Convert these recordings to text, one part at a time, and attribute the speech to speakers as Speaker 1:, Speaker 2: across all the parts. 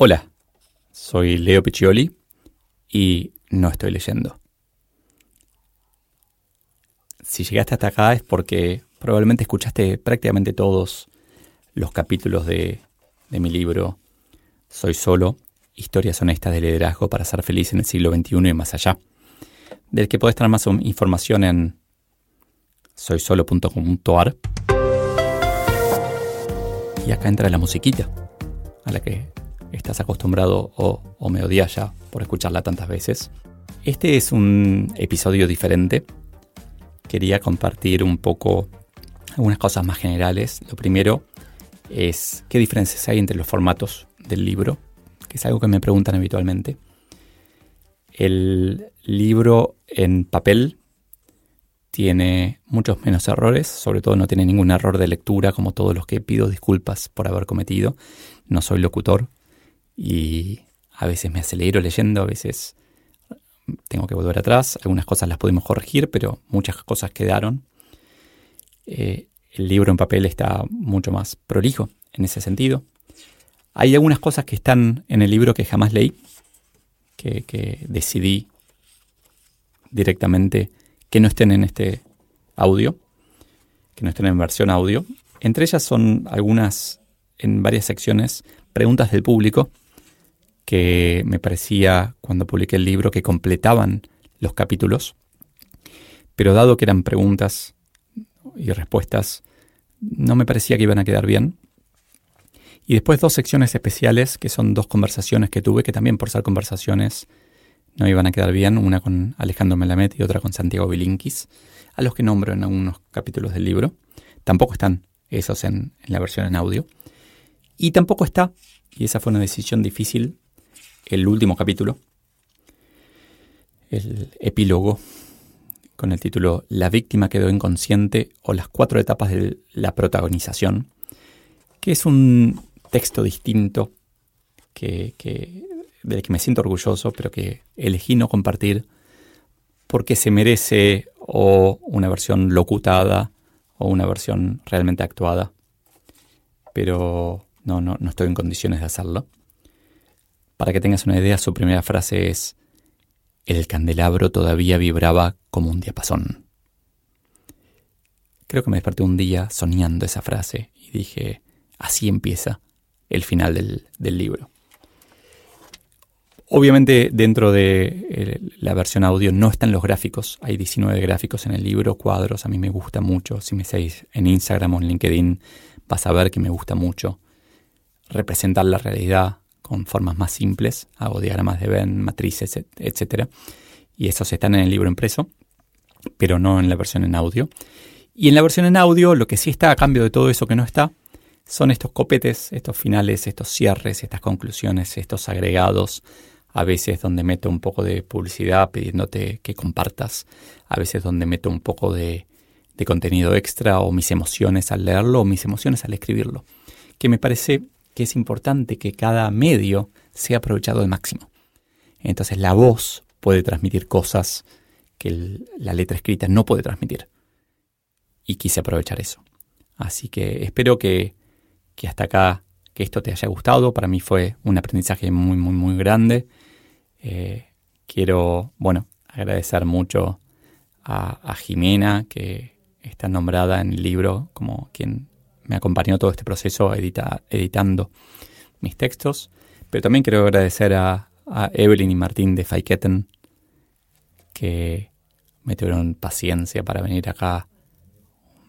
Speaker 1: Hola, soy Leo Piccioli y no estoy leyendo. Si llegaste hasta acá es porque probablemente escuchaste prácticamente todos los capítulos de, de mi libro Soy solo, historias honestas de liderazgo para ser feliz en el siglo XXI y más allá, del que podés tener más información en soysolo.com.ar. Y acá entra la musiquita, a la que estás acostumbrado o, o me odias ya por escucharla tantas veces. Este es un episodio diferente. Quería compartir un poco algunas cosas más generales. Lo primero es qué diferencias hay entre los formatos del libro, que es algo que me preguntan habitualmente. El libro en papel tiene muchos menos errores, sobre todo no tiene ningún error de lectura como todos los que pido disculpas por haber cometido. No soy locutor y a veces me acelero leyendo, a veces tengo que volver atrás. Algunas cosas las pudimos corregir, pero muchas cosas quedaron. Eh, el libro en papel está mucho más prolijo en ese sentido. Hay algunas cosas que están en el libro que jamás leí, que, que decidí directamente que no estén en este audio, que no estén en versión audio. Entre ellas son algunas, en varias secciones, preguntas del público que me parecía cuando publiqué el libro que completaban los capítulos, pero dado que eran preguntas y respuestas, no me parecía que iban a quedar bien. Y después dos secciones especiales, que son dos conversaciones que tuve, que también por ser conversaciones no iban a quedar bien, una con Alejandro Melamed y otra con Santiago Bilinkis, a los que nombro en algunos capítulos del libro. Tampoco están esos en, en la versión en audio. Y tampoco está, y esa fue una decisión difícil, el último capítulo, el epílogo, con el título La víctima quedó inconsciente o las cuatro etapas de la protagonización, que es un texto distinto que, del que me siento orgulloso, pero que elegí no compartir porque se merece o una versión locutada o una versión realmente actuada. Pero no, no, no estoy en condiciones de hacerlo. Para que tengas una idea, su primera frase es, el candelabro todavía vibraba como un diapasón. Creo que me desperté un día soñando esa frase y dije, así empieza el final del, libro. Obviamente dentro de la versión audio no están los gráficos, hay 19 gráficos en el libro, cuadros, a mí me gusta mucho, si me seguís en Instagram o en LinkedIn vas a ver que me gusta mucho representar la realidad, con formas más simples, hago diagramas de Venn, matrices, etc. Y esos están en el libro impreso, pero no en la versión en audio. Y en la versión en audio, lo que sí está a cambio de todo eso que no está, son estos copetes, estos finales, estos cierres, estas conclusiones, estos agregados, a veces donde meto un poco de publicidad pidiéndote que compartas, a veces donde meto un poco de, de contenido extra o mis emociones al leerlo o mis emociones al escribirlo, que me parece que es importante que cada medio sea aprovechado al máximo. Entonces la voz puede transmitir cosas que la letra escrita no puede transmitir. Y quise aprovechar eso. Así que espero que, que hasta acá, que esto te haya gustado. Para mí fue un aprendizaje muy, muy, muy grande. Eh, quiero, bueno, agradecer mucho a, a Jimena, que está nombrada en el libro como quien me acompañó todo este proceso edita, editando mis textos. Pero también quiero agradecer a, Evelyn y Martín de Faiketen que me tuvieron paciencia para venir acá,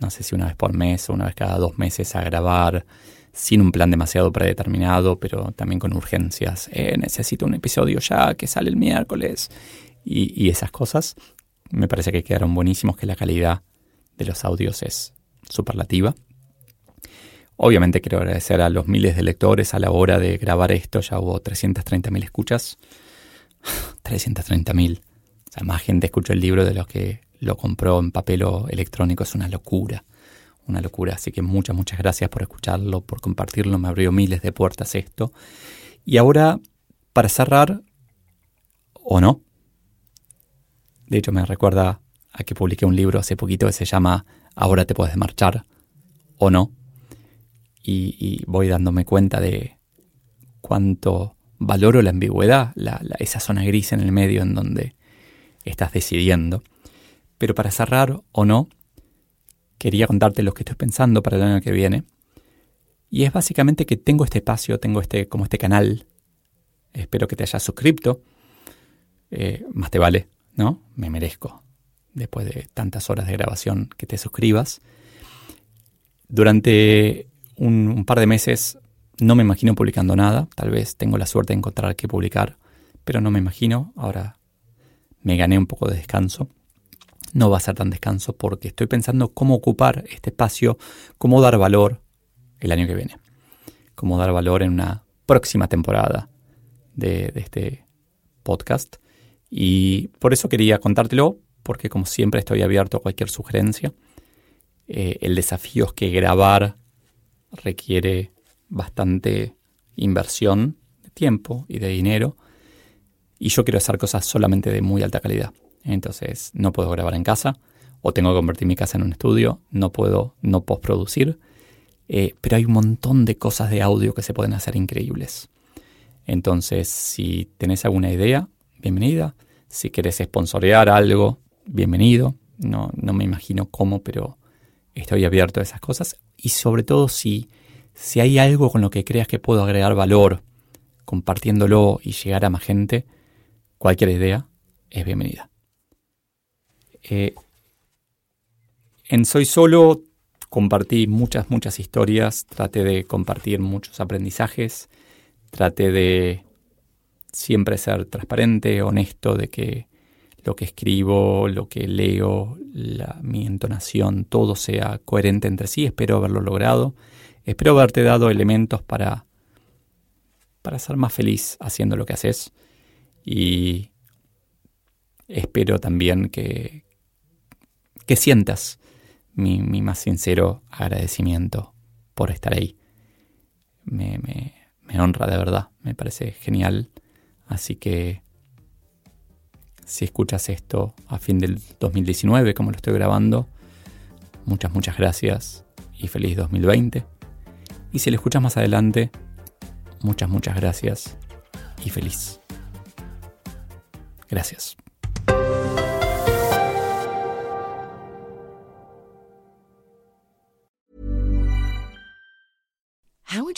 Speaker 1: no sé si una vez por mes o una vez cada dos meses a grabar, sin un plan demasiado predeterminado, pero también con urgencias. Eh, necesito un episodio ya que sale el miércoles y, y esas cosas. Me parece que quedaron buenísimos, que la calidad de los audios es superlativa. Obviamente quiero agradecer a los miles de lectores a la hora de grabar esto. Ya hubo 330.000 escuchas. 330.000. O sea, más gente escuchó el libro de los que lo compró en papel o electrónico. Es una locura. Una locura. Así que muchas, muchas gracias por escucharlo, por compartirlo. Me abrió miles de puertas esto. Y ahora, para cerrar, o no. De hecho, me recuerda a que publiqué un libro hace poquito que se llama Ahora te puedes marchar, o no. Y, voy dándome cuenta de cuánto valoro la ambigüedad, esa zona gris en el medio en donde estás decidiendo. Pero para cerrar o no, quería contarte lo que estoy pensando para el año que viene. Y es básicamente que tengo este espacio, tengo este, como este canal. Espero que te hayas suscrito. Eh, más te vale, ¿no? Me merezco. Después de tantas horas de grabación, que te suscribas. Durante un, par de meses no me imagino publicando nada. Tal vez tengo la suerte de encontrar qué publicar, pero no me imagino. Ahora me gané un poco de descanso. No va a ser tan descanso porque estoy pensando cómo ocupar este espacio, cómo dar valor el año que viene. Cómo dar valor en una próxima temporada de, este podcast. Y por eso quería contártelo, porque como siempre estoy abierto a cualquier sugerencia. Eh, el desafío es que grabar requiere bastante inversión de tiempo y de dinero. Y yo quiero hacer cosas solamente de muy alta calidad. Entonces no puedo grabar en casa o tengo que convertir mi casa en un estudio. No puedo no postproducir. Eh, pero hay un montón de cosas de audio que se pueden hacer increíbles. Entonces, si tenés alguna idea, bienvenida. Si querés sponsorear algo, bienvenido. No, no me imagino cómo, pero estoy abierto a esas cosas. Y sobre todo si, si hay algo con lo que creas que puedo agregar valor, compartiéndolo y llegar a más gente, cualquier idea es bienvenida. Eh, en Soy Solo compartí muchas, muchas historias, traté de compartir muchos aprendizajes, traté de siempre ser transparente, honesto, de que lo que escribo, lo que leo, mi entonación, todo sea coherente entre sí. Espero haberlo logrado. Espero haberte dado elementos para, para ser más feliz haciendo lo que haces. Y espero también que, que sientas mi, más sincero agradecimiento por estar ahí. Me, me honra de verdad, me parece genial. Así que si escuchas esto a fin del 2019, como lo estoy grabando, muchas, muchas gracias y feliz 2020. Y si lo escuchas más adelante, muchas, muchas gracias y feliz. Gracias.